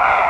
Ah!